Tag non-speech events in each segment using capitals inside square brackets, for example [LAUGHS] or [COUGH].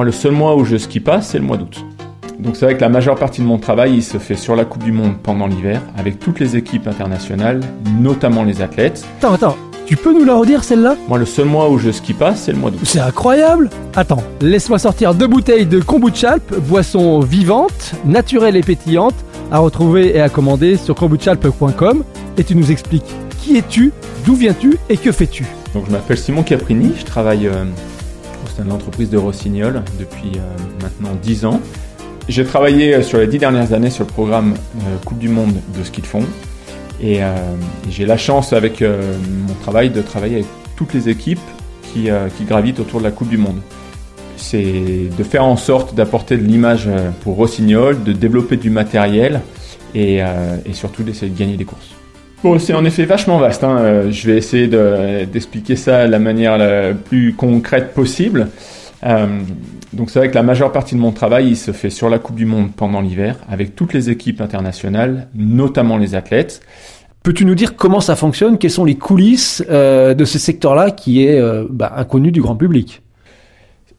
Moi, le seul mois où je skie pas, c'est le mois d'août. Donc c'est vrai que la majeure partie de mon travail, il se fait sur la Coupe du Monde pendant l'hiver, avec toutes les équipes internationales, notamment les athlètes. Attends, attends, tu peux nous la redire celle-là? Moi, le seul mois où je skie pas, c'est le mois d'août. C'est incroyable Attends, laisse-moi sortir deux bouteilles de kombuchalp, boisson vivante, naturelle et pétillante, à retrouver et à commander sur kombuchalp.com, et tu nous expliques qui es-tu, d'où viens-tu et que fais-tu? Donc je m'appelle Simon Caprini, je travaille euh, de l'entreprise de Rossignol depuis euh, maintenant 10 ans. J'ai travaillé euh, sur les 10 dernières années sur le programme Coupe du Monde de ski de fond. Et, j'ai la chance avec mon travail de travailler avec toutes les équipes qui, gravitent autour de la Coupe du Monde. C'est de faire en sorte d'apporter de l'image pour Rossignol, de développer du matériel et surtout d'essayer de gagner des courses. Bon, c'est en effet vachement vaste. Hein. Euh, je vais essayer d'expliquer ça de la manière la plus concrète possible. Euh, donc c'est vrai que la majeure partie de mon travail, il se fait sur la Coupe du Monde pendant l'hiver, avec toutes les équipes internationales, notamment les athlètes. Peux-tu nous dire comment ça fonctionne? Quelles sont les coulisses euh, de ce secteur-là qui est bah, inconnu du grand public?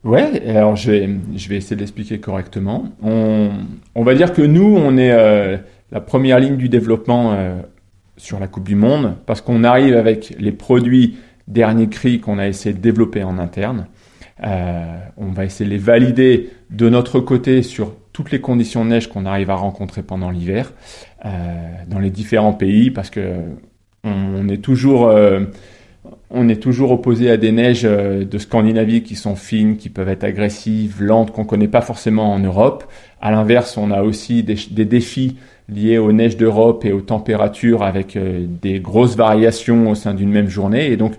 Ouais, alors je vais, je vais essayer de l'expliquer correctement. On, on, va dire que nous, on est la première ligne du développement sur la Coupe du Monde parce qu'on arrive avec les produits dernier cri qu'on a essayé de développer en interne. Euh, on va essayer de les valider de notre côté sur toutes les conditions de neige qu'on arrive à rencontrer pendant l'hiver euh, dans les différents pays parce que on, est toujours euh, est toujours opposé à des neiges de Scandinavie qui sont fines, qui peuvent être agressives, lentes, qu'on connaît pas forcément en Europe. À l'inverse, on a aussi des défis liées aux neiges d'Europe et aux températures avec euh, des grosses variations au sein d'une même journée. Et donc,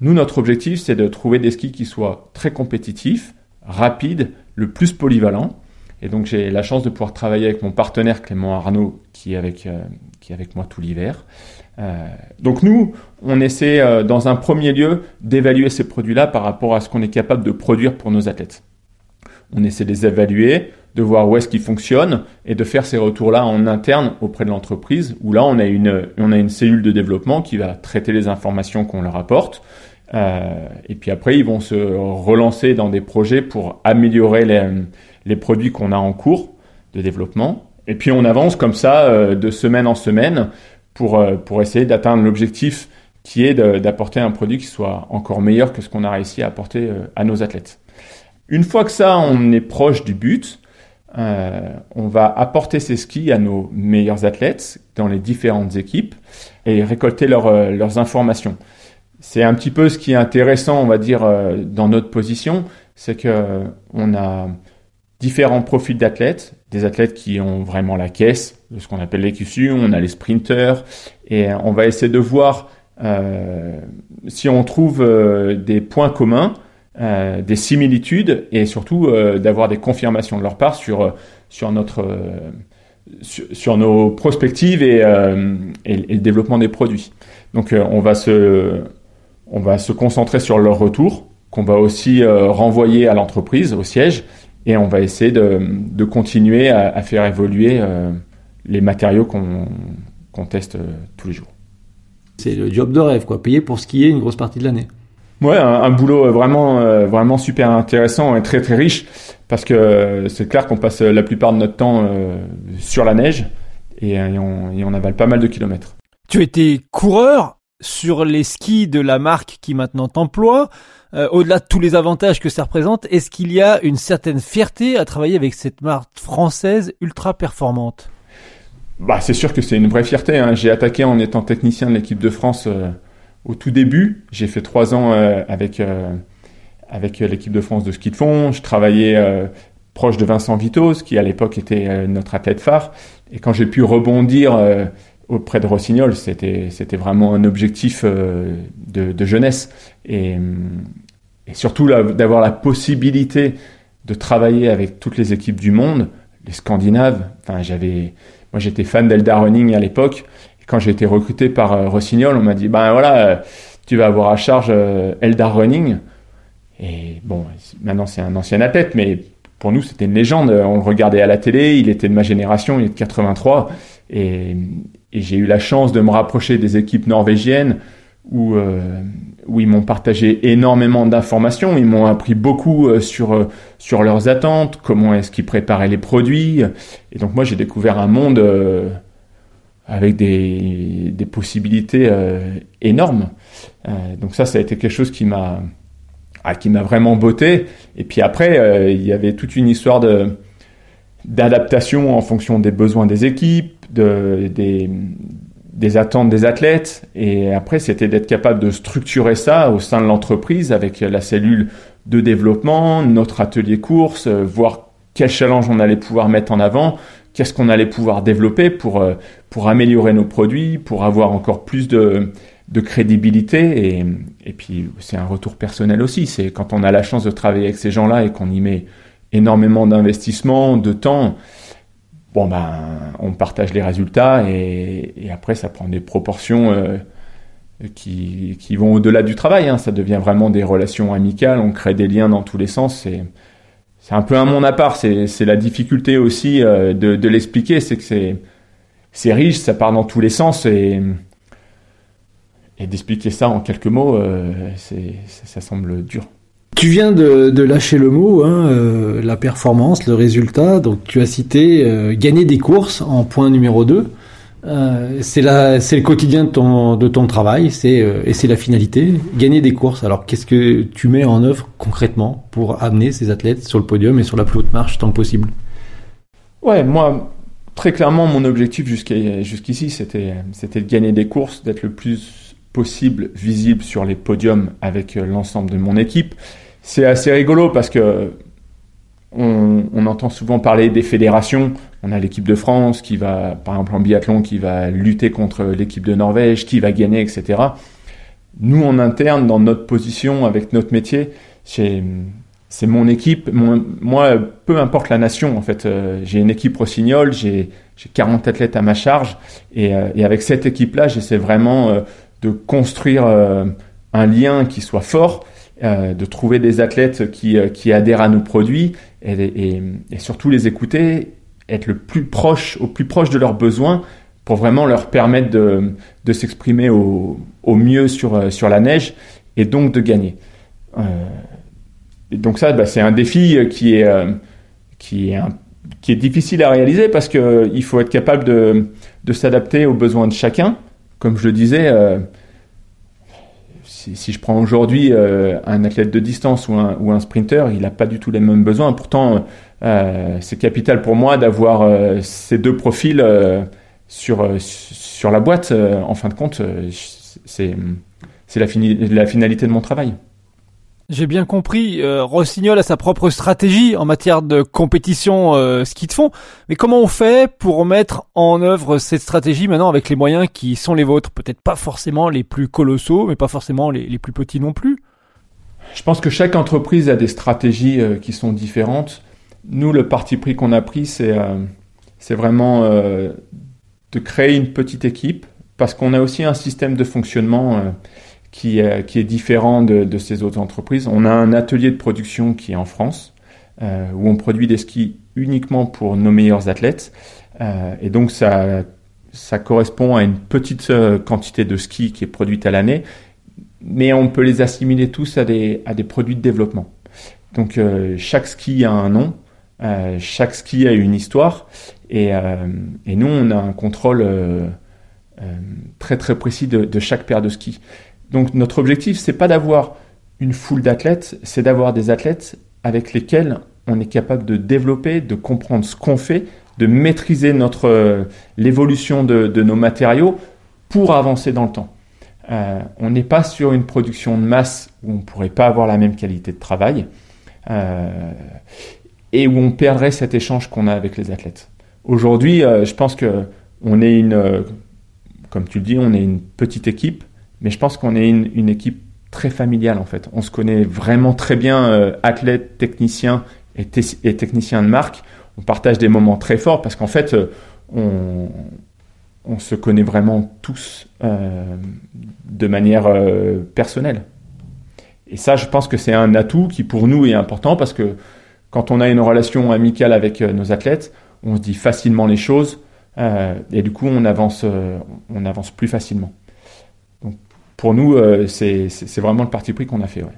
nous, notre objectif, c'est de trouver des skis qui soient très compétitifs, rapides, le plus polyvalents. Et donc, j'ai la chance de pouvoir travailler avec mon partenaire Clément Arnaud, qui est avec, euh, qui est avec moi tout l'hiver. Euh, donc, nous, on essaie, dans un premier lieu, d'évaluer ces produits-là par rapport à ce qu'on est capable de produire pour nos athlètes. On essaie de les évaluer, de voir où est-ce qu'ils fonctionnent et de faire ces retours-là en interne auprès de l'entreprise, où là, on a, une, on a une cellule de développement qui va traiter les informations qu'on leur apporte. Euh, et puis après, ils vont se relancer dans des projets pour améliorer les, les produits qu'on a en cours de développement. Et puis on avance comme ça euh, de semaine en semaine pour, euh, pour essayer d'atteindre l'objectif qui est d'apporter un produit qui soit encore meilleur que ce qu'on a réussi à apporter euh, à nos athlètes. Une fois que ça, on est proche du but, euh, on va apporter ces skis à nos meilleurs athlètes dans les différentes équipes et récolter euh, leurs informations. C'est un petit peu ce qui est intéressant, on va dire, euh, dans notre position, c'est que on a différents profils d'athlètes, des athlètes qui ont vraiment la caisse, de ce qu'on appelle les on a les sprinters, et on va essayer de voir si on trouve des points communs euh, des similitudes et surtout euh, d'avoir des confirmations de leur part sur, euh, sur, notre, sur, nos prospectives et, et, le développement des produits. Donc on, va se, on va se concentrer sur leur retour, qu'on va aussi renvoyer à l'entreprise, au siège, et on va essayer de, de continuer à, à, faire évoluer les matériaux qu'on teste tous les jours. C'est le job de rêve, quoi. Payer pour skier une grosse partie de l'année. Ouais, un, boulot vraiment, euh, vraiment super intéressant et très très riche parce que euh, c'est clair qu'on passe la plupart de notre temps euh, sur la neige et, on, avale pas mal de kilomètres. Tu étais coureur sur les skis de la marque qui maintenant t'emploie. Au-delà de tous les avantages que ça représente, est-ce qu'il y a une certaine fierté à travailler avec cette marque française ultra performante? Bah, c'est sûr que c'est une vraie fierté. Hein. J'ai attaqué en étant technicien de l'équipe de France au tout début, j'ai fait trois ans euh, avec euh, avec l'équipe de France de ski de fond. Je travaillais euh, proche de Vincent Vitos, qui à l'époque était notre athlète phare. Et quand j'ai pu rebondir auprès de Rossignol, c'était vraiment un objectif de, jeunesse et, surtout d'avoir la possibilité de travailler avec toutes les équipes du monde, les Scandinaves. Enfin, j'avais moi j'étais fan d'Eldar Running à l'époque quand j'ai été recruté par euh, Rossignol, on m'a dit ben voilà, euh, tu vas avoir à charge euh, Eldar Running. Et bon, maintenant c'est un ancien athlète, mais pour nous c'était une légende. On le regardait à la télé, il était de ma génération, il est de 83, et, j'ai eu la chance de me rapprocher des équipes norvégiennes où, où ils m'ont partagé énormément d'informations, ils m'ont appris beaucoup sur, sur leurs attentes, comment est-ce qu'ils préparaient les produits. Et donc moi j'ai découvert un monde avec des, possibilités énormes. donc ça, ça a été quelque chose qui m'a ah, qui m'a vraiment botté. Et puis après, il y avait toute une histoire de d'adaptation en fonction des besoins des équipes, de, des, des attentes des athlètes. Et après, c'était d'être capable de structurer ça au sein de l'entreprise avec la cellule de développement, notre atelier course, euh, voir quel challenge on allait pouvoir mettre en avant, qu'est-ce qu'on allait pouvoir développer pour, euh, pour améliorer nos produits, pour avoir encore plus de, de crédibilité. Et, et puis, c'est un retour personnel aussi. C'est quand on a la chance de travailler avec ces gens-là et qu'on y met énormément d'investissement, de temps, bon ben on partage les résultats et, après ça prend des proportions euh, qui, qui, vont au-delà du travail. Hein. Ça devient vraiment des relations amicales, on crée des liens dans tous les sens. C'est c'est un peu un monde à part. C'est la difficulté aussi euh, de, de l'expliquer, c'est que c'est c'est riche, ça part dans tous les sens et et d'expliquer ça en quelques mots, euh, c'est ça semble dur. Tu viens de, lâcher le mot, hein, euh, la performance, le résultat. Donc tu as cité euh, gagner des courses en point numéro 2. Euh, c'est c'est le quotidien de ton, de ton travail, c'est et c'est la finalité, gagner des courses. Alors qu'est-ce que tu mets en œuvre concrètement pour amener ces athlètes sur le podium et sur la plus haute marche tant que possible? Ouais, moi très clairement mon objectif jusqu'ici c'était de gagner des courses, d'être le plus possible visible sur les podiums avec l'ensemble de mon équipe c'est assez rigolo parce que on, entend souvent parler des fédérations. On a l'équipe de France qui va, par exemple en biathlon, qui va lutter contre l'équipe de Norvège, qui va gagner, etc. Nous, en interne, dans notre position, avec notre métier, c'est mon équipe. moi, peu importe la nation, en fait, euh, j'ai une équipe rossignol, j'ai 40 athlètes à ma charge, et, euh, et avec cette équipe-là, j'essaie vraiment euh, de construire un lien qui soit fort euh, de trouver des athlètes qui, euh, qui adhèrent à nos produits et, et, et, surtout les écouter, être le plus proche, au plus proche de leurs besoins pour vraiment leur permettre de, de s'exprimer au, au, mieux sur, euh, sur la neige et donc de gagner. Euh, donc ça, bah, c'est un défi qui est, qui, est difficile à réaliser parce qu'il faut être capable de, s'adapter aux besoins de chacun. Comme je le disais, si, je prends aujourd'hui euh, un athlète de distance ou un, ou sprinter, il n'a pas du tout les mêmes besoins. Pourtant, euh, c'est capital pour moi d'avoir euh, ces deux profils sur, la boîte. en fin de compte, c'est la finalité de mon travail. J'ai bien compris, euh, Rossignol a sa propre stratégie en matière de compétition euh, ski de fond, mais comment on fait pour mettre en œuvre cette stratégie maintenant avec les moyens qui sont les vôtres? Peut-être pas forcément les plus colossaux, mais pas forcément les, plus petits non plus. Je pense que chaque entreprise a des stratégies euh, qui sont différentes. Nous, le parti pris qu'on a pris, c'est c'est vraiment de créer une petite équipe, parce qu'on a aussi un système de fonctionnement qui, est, qui est différent de, de, ces autres entreprises. On a un atelier de production qui est en France, euh, où on produit des skis uniquement pour nos meilleurs athlètes. Euh, et donc ça, ça correspond à une petite euh, quantité de skis qui est produite à l'année, mais on peut les assimiler tous à des, à des produits de développement. Donc euh, chaque ski a un nom, euh, chaque ski a une histoire, et, euh, et nous on a un contrôle très très précis de, de chaque paire de skis. Donc notre objectif, c'est pas d'avoir une foule d'athlètes, c'est d'avoir des athlètes avec lesquels on est capable de développer, de comprendre ce qu'on fait, de maîtriser notre euh, l'évolution de, nos matériaux pour avancer dans le temps. Euh, on n'est pas sur une production de masse où on ne pourrait pas avoir la même qualité de travail euh, et où on perdrait cet échange qu'on a avec les athlètes. Aujourd'hui, je pense que on est une, comme tu le dis, on est une petite équipe mais je pense qu'on est une, équipe très familiale en fait. On se connaît vraiment très bien, euh, athlètes, techniciens et, et, techniciens de marque. On partage des moments très forts parce qu'en fait, euh, on, se connaît vraiment tous euh, de manière euh, personnelle. Et ça, je pense que c'est un atout qui pour nous est important parce que quand on a une relation amicale avec nos athlètes, on se dit facilement les choses et du coup on avance, on avance plus facilement pour nous, c'est vraiment le parti pris qu'on a fait. Ouais.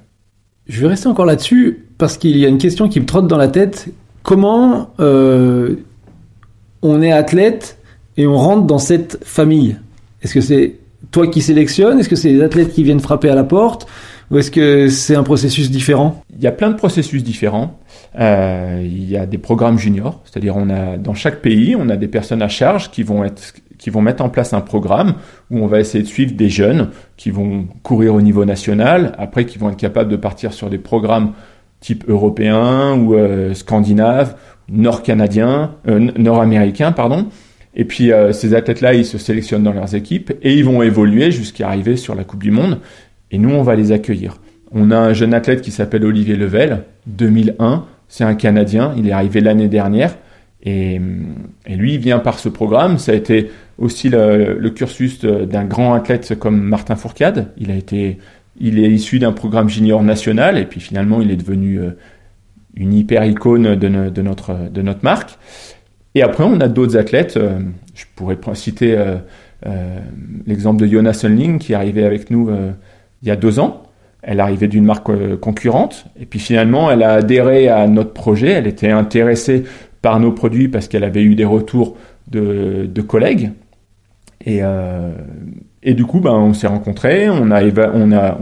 Je vais rester encore là-dessus parce qu'il y a une question qui me trotte dans la tête. Comment on est athlète et on rentre dans cette famille? Est-ce que c'est toi qui sélectionnes? Est-ce que c'est les athlètes qui viennent frapper à la porte? Ou est-ce que c'est un processus différent? Il y a plein de processus différents. Euh, il y a des programmes juniors, c'est-à-dire on a dans chaque pays, on a des personnes à charge qui vont être qui vont mettre en place un programme où on va essayer de suivre des jeunes qui vont courir au niveau national, après qui vont être capables de partir sur des programmes type européen ou euh, scandinave, nord-canadien, euh, nord-américain, pardon. Et puis euh, ces athlètes-là, ils se sélectionnent dans leurs équipes et ils vont évoluer jusqu'à arriver sur la Coupe du Monde. Et nous, on va les accueillir. On a un jeune athlète qui s'appelle Olivier Level, 2001. C'est un Canadien. Il est arrivé l'année dernière. Et, lui, vient par ce programme. Ça a été aussi le, cursus d'un grand athlète comme Martin Fourcade. Il a été, il est issu d'un programme junior national. Et puis finalement, il est devenu euh, une hyper icône de, de, notre, de notre marque. Et après, on a d'autres athlètes. Euh, je pourrais citer euh, l'exemple de Jonas Sunling qui est arrivé avec nous il y a deux ans. Elle arrivait d'une marque concurrente et puis finalement, elle a adhéré à notre projet. Elle était intéressée par nos produits parce qu'elle avait eu des retours de, collègues. Et, et, du coup, ben, on s'est rencontrés, on a, on, a,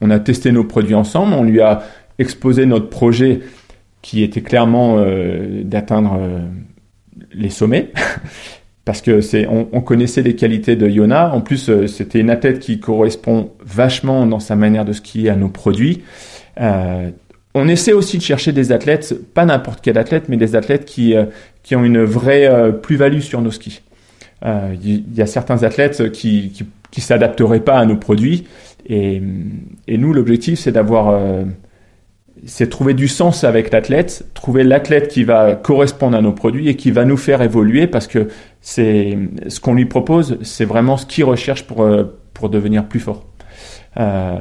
on, a, testé nos produits ensemble, on lui a exposé notre projet qui était clairement d'atteindre les sommets. [LAUGHS] parce que c'est, on, connaissait les qualités de Yona. En plus, euh, c'était une athlète qui correspond vachement dans sa manière de skier à nos produits. Euh, on essaie aussi de chercher des athlètes, pas n'importe quel athlète, mais des athlètes qui, euh, qui ont une vraie plus-value sur nos skis. Il y, a certains athlètes qui, qui, qui s'adapteraient pas à nos produits. Et, et nous, l'objectif, c'est d'avoir c'est trouver du sens avec l'athlète, trouver l'athlète qui va correspondre à nos produits et qui va nous faire évoluer parce que c'est ce qu'on lui propose, c'est vraiment ce qu'il recherche pour, euh, pour devenir plus fort. Euh,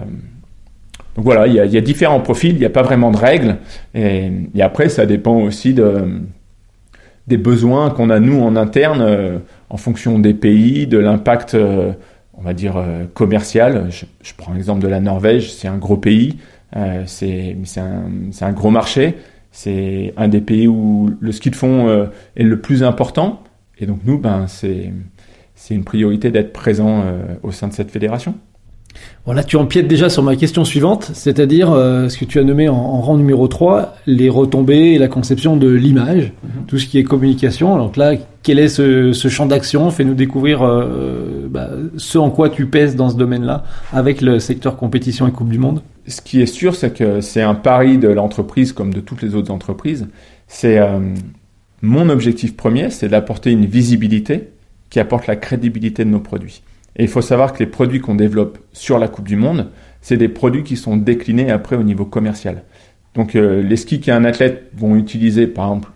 donc voilà, il y, a, il y, a, différents profils, il n'y a pas vraiment de règles et, et, après ça dépend aussi de, des besoins qu'on a nous en interne euh, en fonction des pays, de l'impact, euh, on va dire, euh, commercial. Je, je prends l'exemple de la Norvège, c'est un gros pays. Euh, c'est un, un, gros marché. C'est un des pays où le ski de fond euh, est le plus important. Et donc nous, ben, c'est une priorité d'être présent euh, au sein de cette fédération. Voilà, tu empiètes déjà sur ma question suivante, c'est-à-dire euh, ce que tu as nommé en, rang numéro 3, les retombées et la conception de l'image, mhm. tout ce qui est communication. Donc là, quel est ce, champ d'action? Fais-nous découvrir euh, bah, ce en quoi tu pèses dans ce domaine-là avec le secteur compétition et Coupe du Monde. Ce qui est sûr, c'est que c'est un pari de l'entreprise comme de toutes les autres entreprises. C'est euh, mon objectif premier, c'est d'apporter une visibilité qui apporte la crédibilité de nos produits. Et il faut savoir que les produits qu'on développe sur la Coupe du Monde, c'est des produits qui sont déclinés après au niveau commercial. Donc euh, les skis qu'un athlète vont utiliser, par exemple,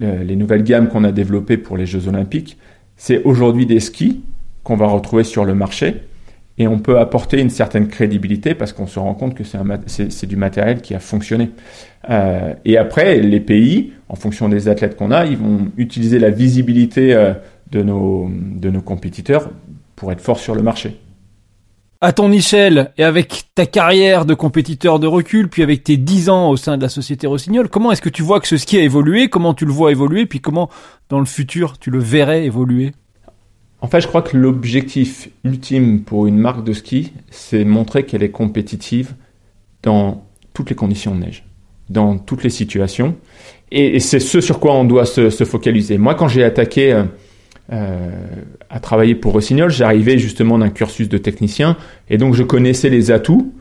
les nouvelles gammes qu'on a développées pour les Jeux Olympiques, c'est aujourd'hui des skis qu'on va retrouver sur le marché et on peut apporter une certaine crédibilité parce qu'on se rend compte que c'est du matériel qui a fonctionné. Euh, et après, les pays, en fonction des athlètes qu'on a, ils vont utiliser la visibilité euh, de, nos, de nos compétiteurs pour être fort sur le marché. À ton échelle et avec ta carrière de compétiteur de recul, puis avec tes 10 ans au sein de la société Rossignol, comment est-ce que tu vois que ce ski a évolué? Comment tu le vois évoluer? Puis comment, dans le futur, tu le verrais évoluer? En fait, je crois que l'objectif ultime pour une marque de ski, c'est montrer qu'elle est compétitive dans toutes les conditions de neige, dans toutes les situations. Et, c'est ce sur quoi on doit se, se focaliser. Moi, quand j'ai attaqué... Euh, euh, à travailler pour Rossignol, j'arrivais justement d'un cursus de technicien et donc je connaissais les atouts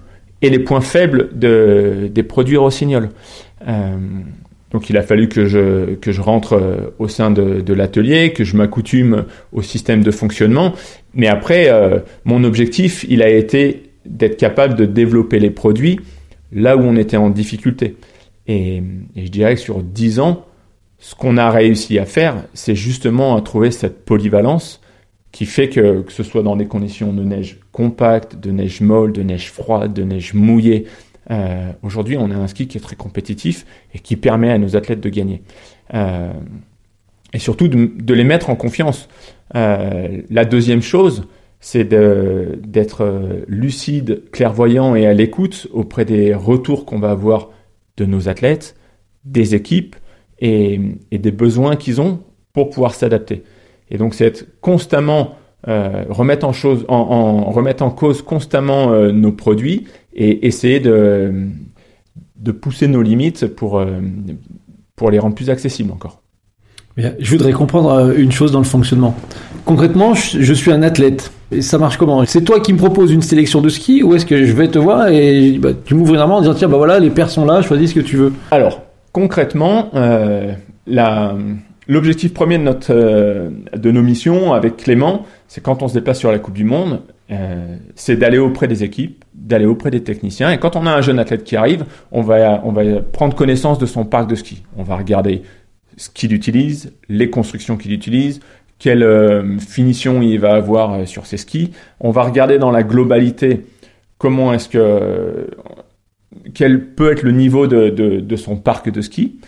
et les points faibles de, des produits Rossignol. Euh, donc il a fallu que je, que je rentre euh, au sein de, de l'atelier, que je m'accoutume au système de fonctionnement. Mais après, euh, mon objectif, il a été d'être capable de développer les produits là où on était en difficulté. Et, et je dirais que sur 10 ans, ce qu'on a réussi à faire, c'est justement à trouver cette polyvalence qui fait que, ce soit dans des conditions de neige compacte, de neige molle, de neige froide, de neige mouillée, euh, aujourd'hui on a un ski qui est très compétitif et qui permet à nos athlètes de gagner. Euh, et surtout de, de, les mettre en confiance. Euh, la deuxième chose, c'est d'être lucide, clairvoyant et à l'écoute auprès des retours qu'on va avoir de nos athlètes, des équipes et, des besoins qu'ils ont pour pouvoir s'adapter. Et donc c'est être constamment euh, remettre en chose, en, remettre en cause constamment euh, nos produits et essayer de, de pousser nos limites pour, euh, pour les rendre plus accessibles encore. Je voudrais comprendre une chose dans le fonctionnement. Concrètement, je suis un athlète. Et ça marche comment? C'est toi qui me proposes une sélection de ski ou est-ce que je vais te voir et bah, tu m'ouvres une main en disant tiens bah voilà les paires sont là, choisis ce que tu veux? Alors concrètement, euh, l'objectif premier de notre euh, de nos missions avec Clément, c'est quand on se déplace sur la Coupe du Monde, euh, c'est d'aller auprès des équipes, d'aller auprès des techniciens. Et quand on a un jeune athlète qui arrive, on va on va prendre connaissance de son parc de ski. On va regarder ce qu'il utilise, les constructions qu'il utilise, quelle finition il va avoir sur ses skis. On va regarder dans la globalité comment est-ce que quel peut être le niveau de, son parc de ski.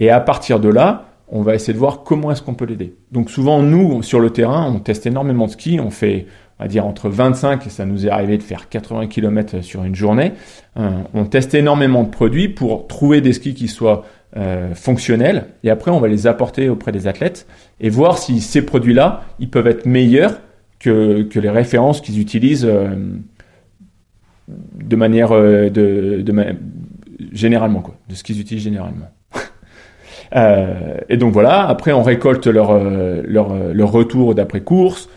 Et à partir de là, on va essayer de voir comment est-ce qu'on peut l'aider. Donc souvent, nous, sur le terrain, on teste énormément de ski. On fait, on va dire, entre 25 et ça nous est arrivé de faire 80 km sur une journée. Euh, on teste énormément de produits pour trouver des skis qui soient euh, fonctionnels et après on va les apporter auprès des athlètes et voir si ces produits-là ils peuvent être meilleurs que, que les références qu'ils utilisent euh, de manière euh, de, de généralement quoi de ce qu'ils utilisent généralement [LAUGHS] et donc voilà après on récolte leur leur, leur retour d'après course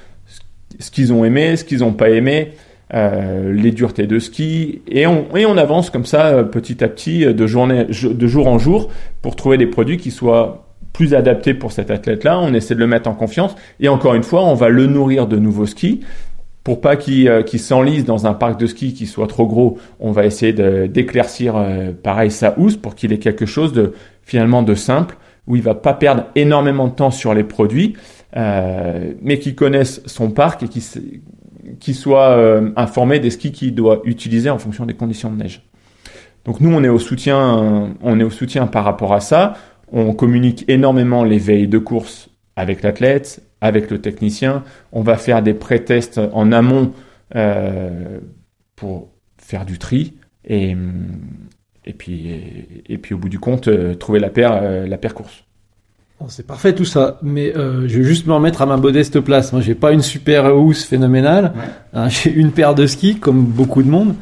ce qu'ils ont aimé ce qu'ils n'ont pas aimé euh, les duretés de ski, et on, et on avance comme ça euh, petit à petit euh, de, journée, de jour en jour pour trouver des produits qui soient plus adaptés pour cet athlète-là. On essaie de le mettre en confiance, et encore une fois, on va le nourrir de nouveaux skis. Pour pas qu'il s'enlise dans un parc de ski qui soit trop gros, on va essayer d'éclaircir pareil sa housse pour qu'il ait quelque chose de finalement de simple où il va pas perdre énormément de temps sur les produits, mais qui connaissent son parc et qui, qui soit euh, informé des skis qu'il doit utiliser en fonction des conditions de neige. Donc nous, on est au soutien, on est au soutien par rapport à ça. On communique énormément les veilles de course avec l'athlète, avec le technicien. On va faire des pré-tests en amont euh, pour faire du tri et, et puis et, puis au bout du compte euh, trouver la paire la paire course. C'est parfait tout ça, mais euh, je vais juste me remettre à ma modeste place. Moi, j'ai pas une super housse phénoménale. Hein, [LAUGHS] j'ai une paire de skis, comme beaucoup de monde.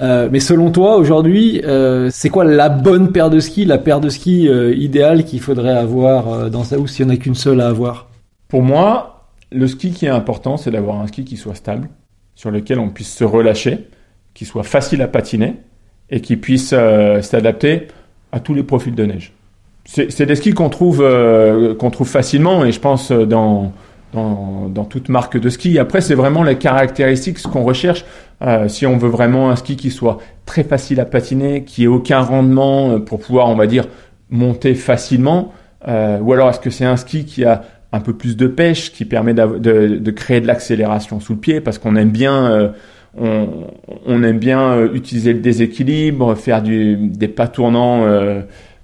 Euh, mais selon toi, aujourd'hui, euh, c'est quoi la bonne paire de skis, la paire de skis idéale qu'il faudrait avoir dans sa housse? S'il n'y en a qu'une seule à avoir Pour moi, le ski qui est important, c'est d'avoir un ski qui soit stable, sur lequel on puisse se relâcher, qui soit facile à patiner et qui puisse s'adapter à tous les profils de neige c'est des skis qu'on trouve euh, qu'on trouve facilement et je pense euh, dans dans, dans toute marque de ski. Après, c'est vraiment les caractéristiques, ce qu'on recherche. Euh, si on veut vraiment un ski qui soit très facile à patiner, qui ait aucun rendement pour pouvoir, on va dire, monter facilement, ou alors est-ce que c'est un ski qui a un peu plus de pêche, qui permet de, créer de l'accélération sous le pied, parce qu'on aime bien on, on, aime bien utiliser le déséquilibre, faire des pas tournants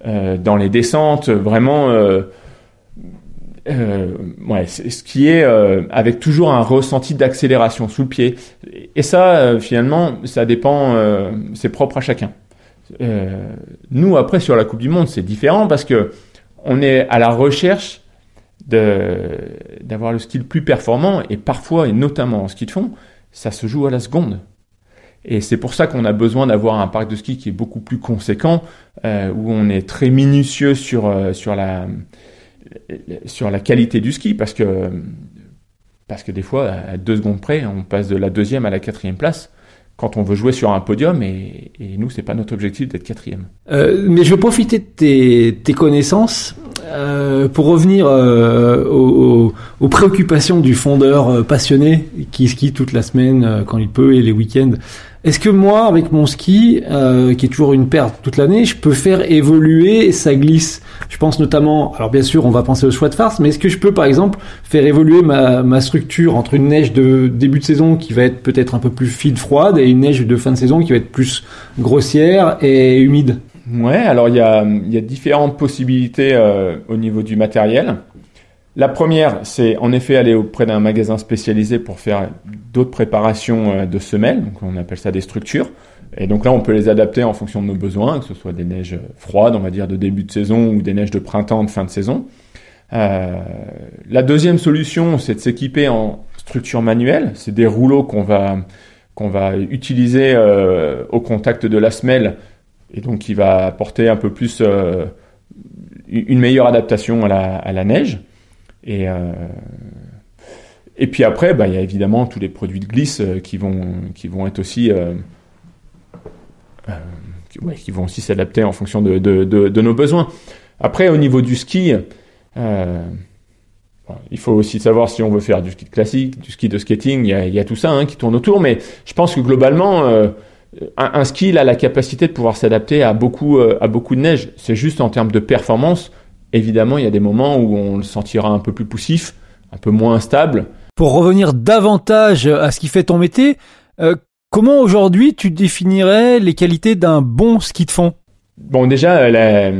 euh, dans les descentes, vraiment, euh, euh, ouais, ce qui est avec toujours un ressenti d'accélération sous le pied. Et ça, finalement, ça dépend, c'est propre à chacun. nous, après, sur la Coupe du Monde, c'est différent parce que on est à la recherche d'avoir le ski le plus performant et parfois, et notamment en ski de fond, ça se joue à la seconde. Et c'est pour ça qu'on a besoin d'avoir un parc de ski qui est beaucoup plus conséquent, euh, où on est très minutieux sur, euh, sur, la, sur la qualité du ski, parce que, parce que des fois, à deux secondes près, on passe de la deuxième à la quatrième place quand on veut jouer sur un podium et, et nous c'est pas notre objectif d'être quatrième. Euh, mais je vais profiter de tes, tes connaissances euh, pour revenir euh, aux, aux, préoccupations du fondeur euh, passionné qui skie toute la semaine euh, quand il peut et les week-ends. Est-ce que moi, avec mon ski, euh, qui est toujours une perte toute l'année, je peux faire évoluer sa glisse? Je pense notamment, alors bien sûr, on va penser au choix de farce, mais est-ce que je peux, par exemple, faire évoluer ma, ma structure entre une neige de début de saison qui va être peut-être un peu plus fine, froide, et une neige de fin de saison qui va être plus grossière et humide? Ouais, alors il y a, différentes possibilités euh, au niveau du matériel. La première, c'est en effet aller auprès d'un magasin spécialisé pour faire d'autres préparations euh, de semelles, donc on appelle ça des structures. Et donc là, on peut les adapter en fonction de nos besoins, que ce soit des neiges froides, on va dire de début de saison, ou des neiges de printemps, de fin de saison. Euh, la deuxième solution, c'est de s'équiper en structure manuelle. C'est des rouleaux qu'on va qu'on va utiliser euh, au contact de la semelle et donc qui va apporter un peu plus euh, une meilleure adaptation à la, neige. Et, euh, et puis après, bah, il y a évidemment tous les produits de glisse euh, qui vont, qui vont être aussi, qui, vont aussi s'adapter en fonction de, de, nos besoins. Après, au niveau du ski, il faut aussi savoir si on veut faire du ski classique, du ski de skating, il y a, tout ça hein, qui tourne autour, mais je pense que globalement, un, un, ski il a la capacité de pouvoir s'adapter à beaucoup, euh, à beaucoup de neige. C'est juste en termes de performance, évidemment, il y a des moments où on le sentira un peu plus poussif, un peu moins stable. Pour revenir davantage à ce qui fait ton métier, euh, comment aujourd'hui tu définirais les qualités d'un bon ski de fond? Bon, déjà, la,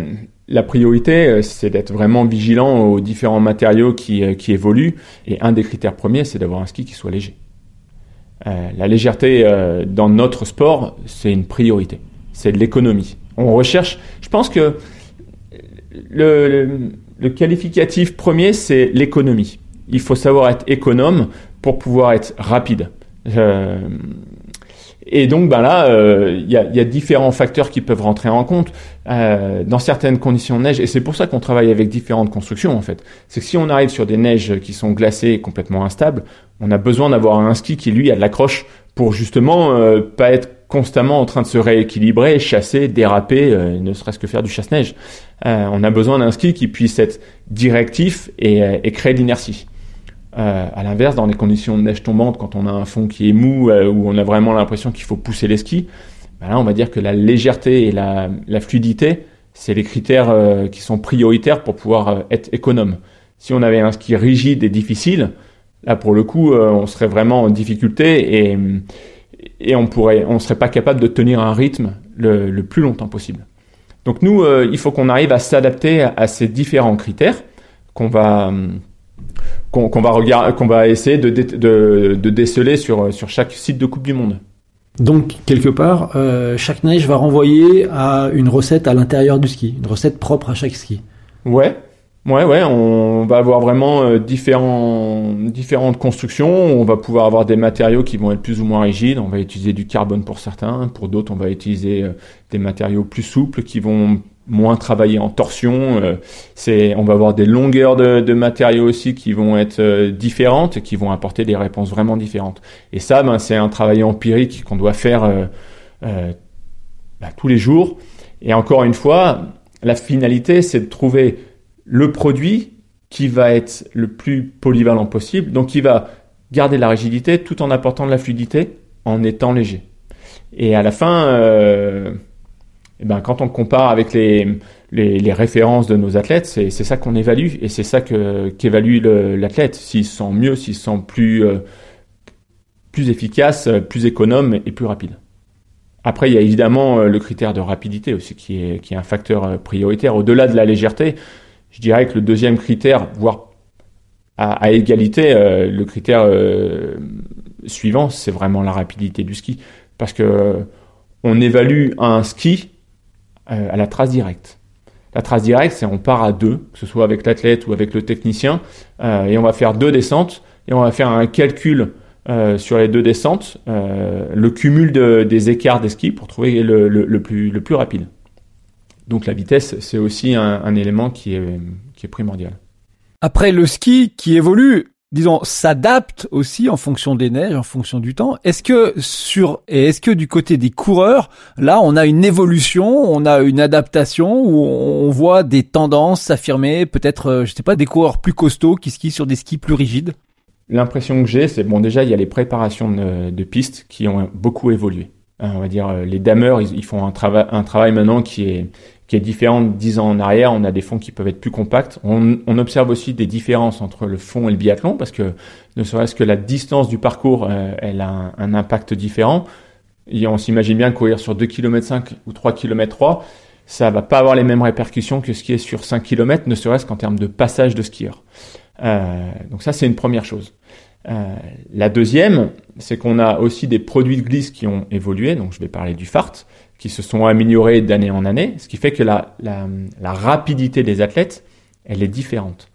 la priorité, c'est d'être vraiment vigilant aux différents matériaux qui, qui évoluent. Et un des critères premiers, c'est d'avoir un ski qui soit léger. Euh, la légèreté euh, dans notre sport, c'est une priorité. C'est de l'économie. On recherche. Je pense que le, qualificatif premier, c'est l'économie. Il faut savoir être économe pour pouvoir être rapide. Euh, et donc, ben là, il euh, y, a, y, a, différents facteurs qui peuvent rentrer en compte euh, dans certaines conditions de neige. Et c'est pour ça qu'on travaille avec différentes constructions, en fait. C'est que si on arrive sur des neiges qui sont glacées et complètement instables, on a besoin d'avoir un ski qui, lui, a de l'accroche pour justement euh, pas être constamment en train de se rééquilibrer, chasser, déraper, euh, ne serait-ce que faire du chasse-neige. Euh, on a besoin d'un ski qui puisse être directif et, et créer de l'inertie. Euh, à l'inverse, dans les conditions de neige tombante, quand on a un fond qui est mou, euh, où on a vraiment l'impression qu'il faut pousser les skis, ben là, on va dire que la légèreté et la, fluidité, c'est les critères euh, qui sont prioritaires pour pouvoir euh, être économe. Si on avait un ski rigide et difficile, là, pour le coup, on serait vraiment en difficulté et, on pourrait, on serait pas capable de tenir un rythme le, plus longtemps possible. Donc nous, il faut qu'on arrive à s'adapter à, à, ces différents critères qu'on va qu'on qu va regarder, qu'on va essayer de, de, de, déceler sur, sur chaque site de Coupe du Monde. Donc, quelque part, euh, chaque neige va renvoyer à une recette à l'intérieur du ski, une recette propre à chaque ski. Ouais, ouais, ouais, on va avoir vraiment euh, différents, différentes constructions. On va pouvoir avoir des matériaux qui vont être plus ou moins rigides. On va utiliser du carbone pour certains, pour d'autres, on va utiliser euh, des matériaux plus souples qui vont moins travailler en torsion. Euh, c'est, on va avoir des longueurs de, de, matériaux aussi qui vont être euh, différentes qui vont apporter des réponses vraiment différentes. Et ça, ben, c'est un travail empirique qu'on doit faire euh, ben, tous les jours. Et encore une fois, la finalité, c'est de trouver le produit qui va être le plus polyvalent possible, donc qui va garder la rigidité tout en apportant de la fluidité en étant léger. Et à la fin, euh, eh ben, quand on compare avec les, les, les références de nos athlètes, c'est ça qu'on évalue et c'est ça qu'évalue qu l'athlète. S'il se sent mieux, s'il se sent plus, euh, plus efficace, plus économe et plus rapide. Après, il y a évidemment euh, le critère de rapidité aussi qui est, qui est un facteur euh, prioritaire. Au-delà de la légèreté, je dirais que le deuxième critère, voire à, à égalité, euh, le critère euh, suivant, c'est vraiment la rapidité du ski. Parce que on évalue un ski euh, à la trace directe. La trace directe, c'est on part à deux, que ce soit avec l'athlète ou avec le technicien, euh, et on va faire deux descentes, et on va faire un calcul euh, sur les deux descentes, euh, le cumul de, des écarts des skis pour trouver le, le, le, plus, le plus rapide. Donc la vitesse, c'est aussi un, un élément qui est, qui est primordial. Après le ski qui évolue, disons, s'adapte aussi en fonction des neiges, en fonction du temps. Est-ce que sur et est-ce que du côté des coureurs, là, on a une évolution, on a une adaptation où on voit des tendances s'affirmer, peut-être, euh, je sais pas, des coureurs plus costauds qui skient sur des skis plus rigides? L'impression que j'ai, c'est bon, déjà, il y a les préparations de, pistes qui ont beaucoup évolué. Euh, on va dire, les dameurs, ils, font un un travail maintenant qui est qui est différent de 10 ans en arrière. On a des fonds qui peuvent être plus compacts. On, observe aussi des différences entre le fond et le biathlon parce que ne serait-ce que la distance du parcours, euh, elle a un, impact différent. On s'imagine bien courir sur 2 km 5 ou 3 km 3, ça va pas avoir les mêmes répercussions que ce qui est sur 5 km, ne serait-ce qu'en termes de passage de skieurs. donc ça, c'est une première chose. la deuxième, c'est qu'on a aussi des produits de glisse qui ont évolué. Donc je vais parler du FART, qui se sont améliorés d'année en année, ce qui fait que la, la, la rapidité des athlètes, elle est différente.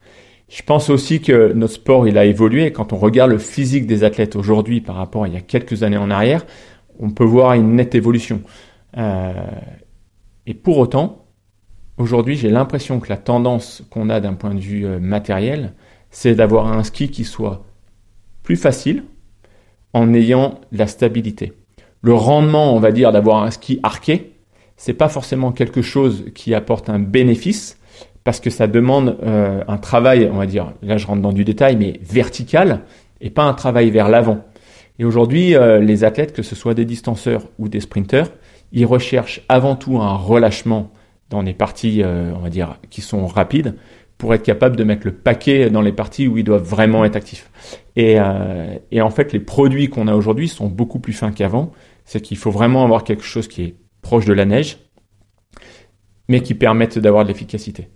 Je pense aussi que notre sport, il a évolué. Quand on regarde le physique des athlètes aujourd'hui par rapport à il y a quelques années en arrière, on peut voir une nette évolution. Euh, et pour autant, aujourd'hui, j'ai l'impression que la tendance qu'on a d'un point de vue euh, matériel, c'est d'avoir un ski qui soit plus facile en ayant la stabilité. Le rendement, on va dire, d'avoir un ski arqué, c'est pas forcément quelque chose qui apporte un bénéfice, parce que ça demande euh, un travail, on va dire, là je rentre dans du détail, mais vertical, et pas un travail vers l'avant. Et aujourd'hui, euh, les athlètes, que ce soit des distanceurs ou des sprinteurs, ils recherchent avant tout un relâchement dans les parties, euh, on va dire, qui sont rapides, pour être capable de mettre le paquet dans les parties où ils doivent vraiment être actifs. Et, et en fait, les produits qu'on a aujourd'hui sont beaucoup plus fins qu'avant. C'est qu'il faut vraiment avoir quelque chose qui est proche de la neige, mais qui permette d'avoir de l'efficacité.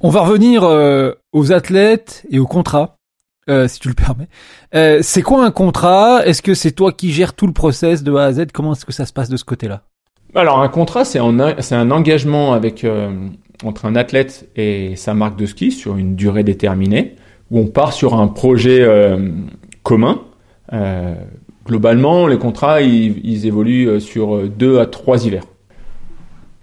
On va revenir euh, aux athlètes et aux contrats, euh, si tu le permets. Euh, c'est quoi un contrat? Est-ce que c'est toi qui gères tout le process de A à Z? Comment est-ce que ça se passe de ce côté-là? Alors un contrat, c'est un, c'est un engagement avec entre un athlète et sa marque de ski sur une durée déterminée, où on part sur un projet commun. Globalement, les contrats, ils, évoluent sur deux à trois hivers.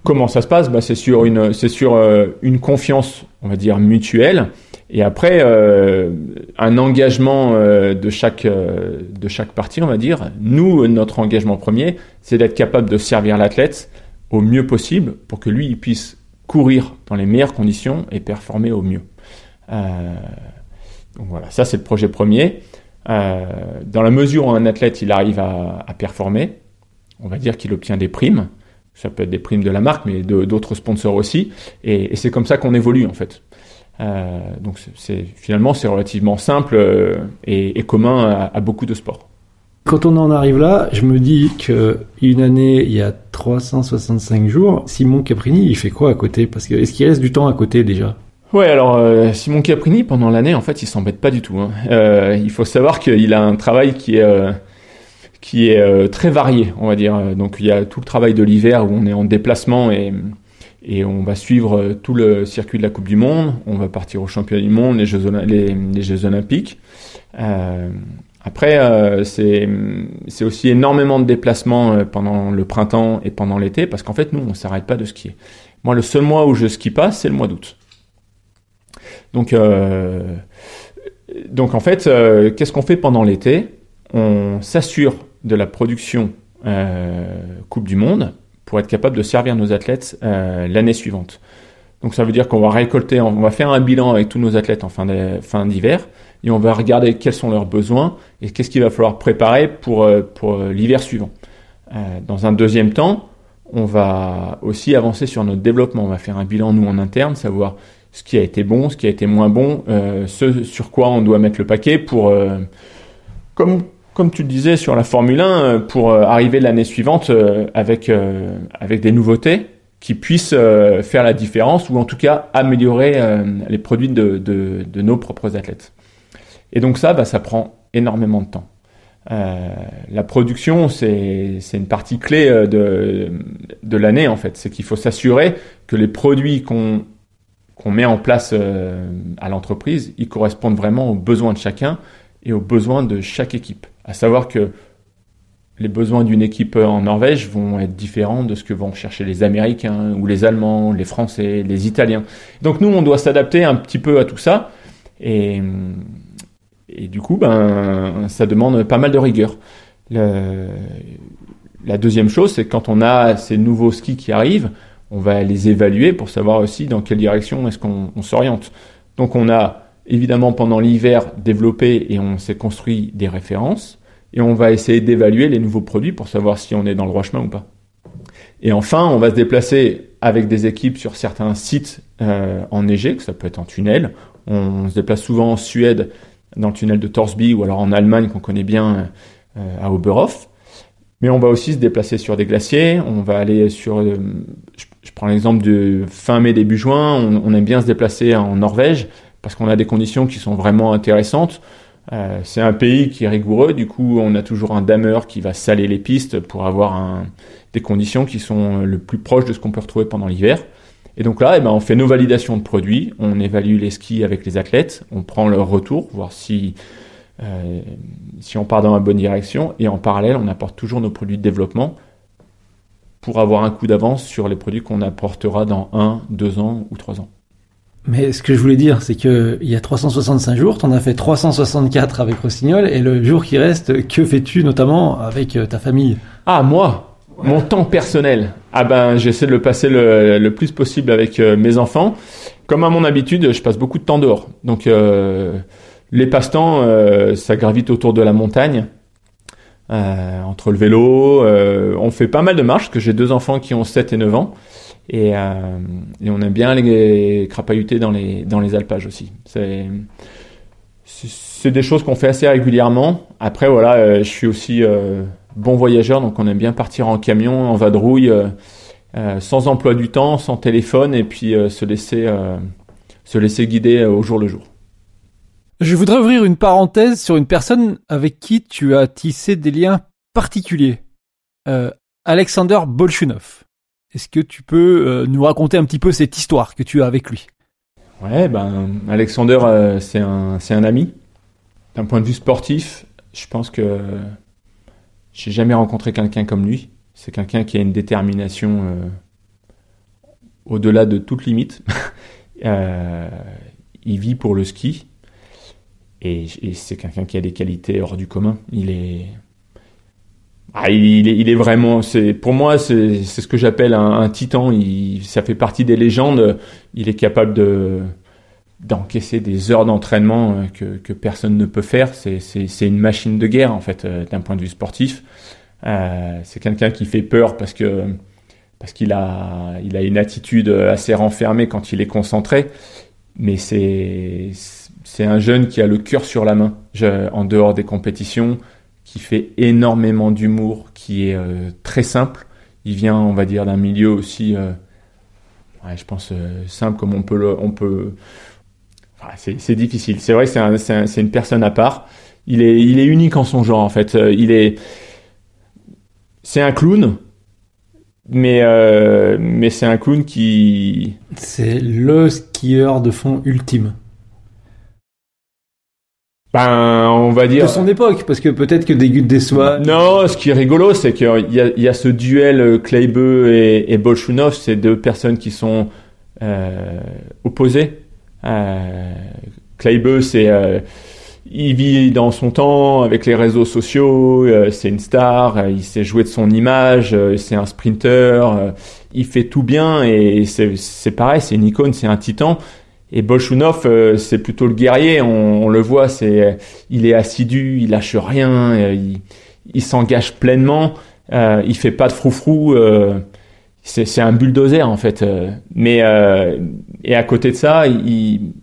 Comment ça se passe? Bah, C'est sur, une, sur euh, une confiance, on va dire, mutuelle. Et après, euh, un engagement euh, de, chaque, de chaque partie, on va dire. Nous, notre engagement premier, c'est d'être capable de servir l'athlète au mieux possible pour que lui, il puisse courir dans les meilleures conditions et performer au mieux. donc voilà, ça c'est le projet premier. Dans la mesure où un athlète, il arrive à, performer, on va dire qu'il obtient des primes ça peut être des primes de la marque, mais d'autres sponsors aussi. Et, c'est comme ça qu'on évolue en fait. Euh, donc finalement c'est relativement simple euh, et, commun à, beaucoup de sports. Quand on en arrive là, je me dis que une année, il y a 365 jours. Simon Caprini, il fait quoi à côté? Parce que est-ce qu'il reste du temps à côté déjà? Ouais, alors euh, Simon Caprini, pendant l'année, en fait, il s'embête pas du tout. Hein. il faut savoir qu'il a un travail qui est qui est euh, très varié, on va dire. Donc il y a tout le travail de l'hiver où on est en déplacement et, et on va suivre euh, tout le circuit de la Coupe du Monde. On va partir aux Championnats du Monde, les Jeux, les, Jeux Olympiques. Euh, après, euh, c'est aussi énormément de déplacements euh, pendant le printemps et pendant l'été parce qu'en fait, nous, on s'arrête pas de skier. Moi, le seul mois où je skie pas, c'est le mois d'août. Donc, donc en fait, qu'est-ce qu'on fait pendant l'été? On s'assure de la production euh, Coupe du Monde pour être capable de servir nos athlètes euh, l'année suivante. Donc ça veut dire qu'on va récolter, on va faire un bilan avec tous nos athlètes en fin d'hiver et on va regarder quels sont leurs besoins et qu'est-ce qu'il va falloir préparer pour, euh, pour l'hiver suivant. dans un deuxième temps, on va aussi avancer sur notre développement. On va faire un bilan nous en interne, savoir ce qui a été bon, ce qui a été moins bon, ce sur quoi on doit mettre le paquet pour comme comme tu le disais sur la Formule 1, euh, pour euh, arriver l'année suivante euh, avec, avec des nouveautés qui puissent faire la différence ou en tout cas améliorer les produits de, de, de, nos propres athlètes. Et donc ça, bah, ça prend énormément de temps. la production, c'est une partie clé de, de l'année en fait. C'est qu'il faut s'assurer que les produits qu'on qu'on met en place à l'entreprise, ils correspondent vraiment aux besoins de chacun et aux besoins de chaque équipe. À savoir que les besoins d'une équipe en Norvège vont être différents de ce que vont chercher les Américains ou les Allemands, les Français, les Italiens. Donc nous, on doit s'adapter un petit peu à tout ça. Et, et du coup, ben, ça demande pas mal de rigueur. la deuxième chose, c'est quand on a ces nouveaux skis qui arrivent, on va les évaluer pour savoir aussi dans quelle direction est-ce qu'on s'oriente. Donc on a évidemment pendant l'hiver développé et on s'est construit des références et on va essayer d'évaluer les nouveaux produits pour savoir si on est dans le droit chemin ou pas. Et enfin, on va se déplacer avec des équipes sur certains sites euh, enneigés, que ça peut être en tunnel. On, se déplace souvent en Suède dans le tunnel de Torsby ou alors en Allemagne qu'on connaît bien euh, à Oberhof. Mais on va aussi se déplacer sur des glaciers, on va aller sur... Euh, je, prends l'exemple de fin mai, début juin, on, aime bien se déplacer en Norvège parce qu'on a des conditions qui sont vraiment intéressantes. Euh, c'est un pays qui est rigoureux, du coup on a toujours un dameur qui va saler les pistes pour avoir des conditions qui sont le plus proches de ce qu'on peut retrouver pendant l'hiver. Et donc là, eh ben, on fait nos validations de produits, on évalue les skis avec les athlètes, on prend leur retour, voir si, euh, si on part dans la bonne direction, et en parallèle, on apporte toujours nos produits de développement pour avoir un coup d'avance sur les produits qu'on apportera dans 1, 2 ans ou 3 ans. Mais ce que je voulais dire, c'est que il y a 365 jours, tu en as fait 364 avec Rossignol, et le jour qui reste, que fais-tu notamment avec euh, ta famille? Ah, moi Mon temps personnel. Ah ben, j'essaie de le passer le, le plus possible avec euh, mes enfants. Comme à mon habitude, je passe beaucoup de temps dehors. Donc, euh, les passe-temps, euh, ça gravite autour de la montagne. Euh, entre le vélo, euh, on fait pas mal de marches, que j'ai deux enfants qui ont 7 et 9 ans. Et, on aime bien les crapahuter dans les, dans les alpages aussi. C'est, c'est- des choses qu'on fait assez régulièrement. Après, voilà, je suis aussi bon voyageur, donc on aime bien partir en camion, en vadrouille, sans emploi du temps, sans téléphone, et puis se laisser se laisser guider au jour le jour. Je voudrais ouvrir une parenthèse sur une personne avec qui tu as tissé des liens particuliers. Euh, Alexander Bolchunov. Est-ce que tu peux euh, nous raconter un petit peu cette histoire que tu as avec lui? Ouais, ben Alexander, euh, c'est un c'est un ami. D'un point de vue sportif, je pense que j'ai jamais rencontré quelqu'un comme lui. C'est quelqu'un qui a une détermination au-delà de toute limite. [LAUGHS] Il vit pour le ski et, c'est quelqu'un qui a des qualités hors du commun. Il est ah, il, est, vraiment, pour moi, c'est ce que j'appelle un, titan. Ça fait partie des légendes. Il est capable de d'encaisser des heures d'entraînement euh, que, personne ne peut faire. C'est une machine de guerre en fait euh, d'un point de vue sportif. Euh, c'est quelqu'un qui fait peur parce que parce qu'il a il a une attitude assez renfermée quand il est concentré. Mais c'est c'est un jeune qui a le cœur sur la main en dehors des compétitions, qui fait énormément d'humour, qui est euh, très simple. Il vient, on va dire, d'un milieu aussi, euh, je pense euh, simple comme on peut le, on peut. C'est difficile. C'est vrai que c'est un- c'est un- c'est une personne à part. Il est, unique en son genre en fait. Il est, c'est un clown, mais mais c'est un clown qui, C'est le skieur de fond ultime. Ben, on va dire. De son époque, parce que peut-être que des Gutes des Soies... Non, ce qui est rigolo, c'est qu'il y a, il y a ce duel euh, Kleibeu et, et Bolchunov, c'est deux personnes qui sont euh, opposées. Euh, Kleibeu, c'est euh, il vit dans son temps avec les réseaux sociaux, euh, c'est une star, il sait jouer de son image, c'est un sprinter, il fait tout bien et c'est pareil, c'est une icône, c'est un titan. Et Bolchunov, euh, c'est plutôt le guerrier, on, on le voit, c'est il est assidu, il lâche rien, euh, il, il s'engage pleinement, euh, il fait pas de froufrou, euh, c'est un bulldozer en fait. euh, mais euh, et à côté de ça, il,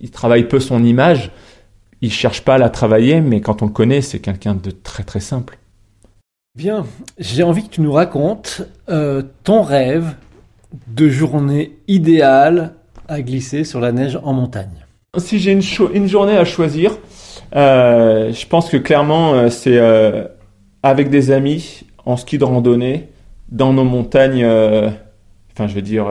il travaille peu son image, il cherche pas à la travailler, mais quand on le connaît, c'est quelqu'un de très très simple. Bien, j'ai envie que tu nous racontes euh, ton rêve de journée idéale à glisser sur la neige en montagne. Si j'ai une, journée à choisir, euh, je pense que clairement euh, c'est euh, avec des amis en ski de randonnée dans nos montagnes, enfin je veux dire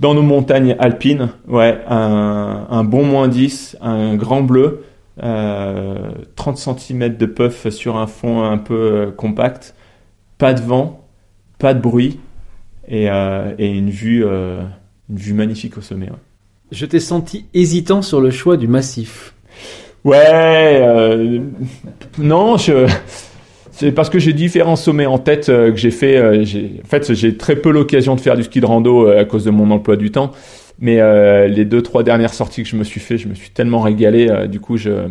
dans nos montagnes alpines, ouais, un, bon moins 10, un grand bleu, euh, 30 cm de puff sur un fond un peu compact, pas de vent, pas de bruit et, une vue, une vue magnifique au sommet. ouais. Je t'ai senti hésitant sur le choix du massif. Ouais, euh, non, je, c'est parce que j'ai différents sommets en tête euh, que j'ai fait. euh, j'ai, en fait, j'ai très peu l'occasion de faire du ski de rando euh, à cause de mon emploi du temps. Mais euh, les deux, trois dernières sorties que je me suis fait, je me suis tellement régalé. euh, du coup, je,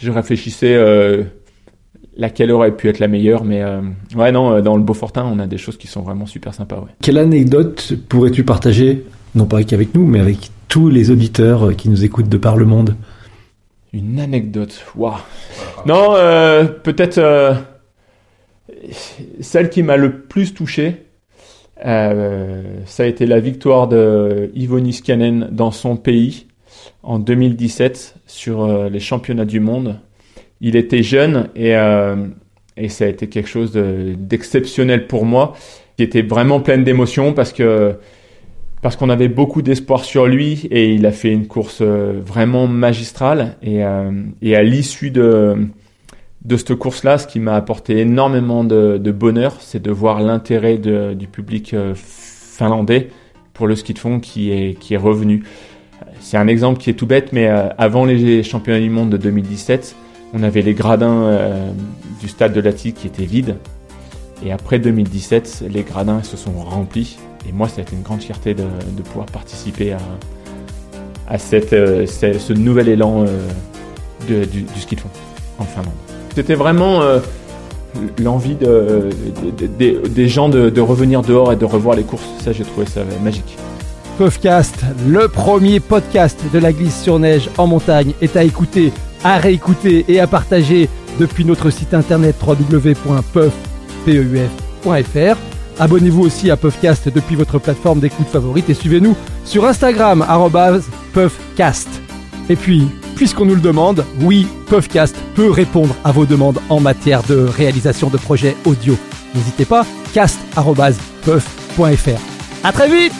je réfléchissais euh, laquelle aurait pu être la meilleure. Mais euh, ouais, non, dans le Beaufortin, on a des choses qui sont vraiment super sympas. Ouais. Quelle anecdote pourrais-tu partager, non pas qu'avec nous, mais avec tous les auditeurs euh, qui nous écoutent de par le monde Une anecdote. Waouh. Non, euh, peut-être euh, celle qui m'a le plus touché. Euh, ça a été la victoire de Ivo Niskanen dans son pays en 2017 sur euh, les championnats du monde. Il était jeune et, euh, et ça a été quelque chose d'exceptionnel pour moi, qui était vraiment pleine d'émotions parce que parce qu'on avait beaucoup d'espoir sur lui et il a fait une course vraiment magistrale et, et à l'issue de de cette course-là, ce qui m'a apporté énormément de, bonheur, c'est de voir l'intérêt du public euh, finlandais pour le ski de fond qui est, qui est revenu. C'est un exemple qui est tout bête, mais euh, avant les championnats du monde de 2017, on avait les gradins euh, du stade de Lati qui étaient vides. Et après 2017, les gradins se sont remplis. Et moi, ça a été une grande fierté de, pouvoir participer à, à cette, ce nouvel élan du, du ski de fond en Finlande. C'était vraiment euh, l'envie de, des gens de, revenir dehors et de revoir les courses. Ça, j'ai trouvé ça magique. Puffcast, le premier podcast de la glisse sur neige en montagne, est à écouter, à réécouter et à partager depuis notre site internet www.puff.fr. Abonnez-vous aussi à Puffcast depuis votre plateforme d'écoute favorite et suivez-nous sur Instagram @puffcast. Et puis, puisqu'on nous le demande, oui, Puffcast peut répondre à vos demandes en matière de réalisation de projets audio. N'hésitez pas, cast.puff.fr. À très vite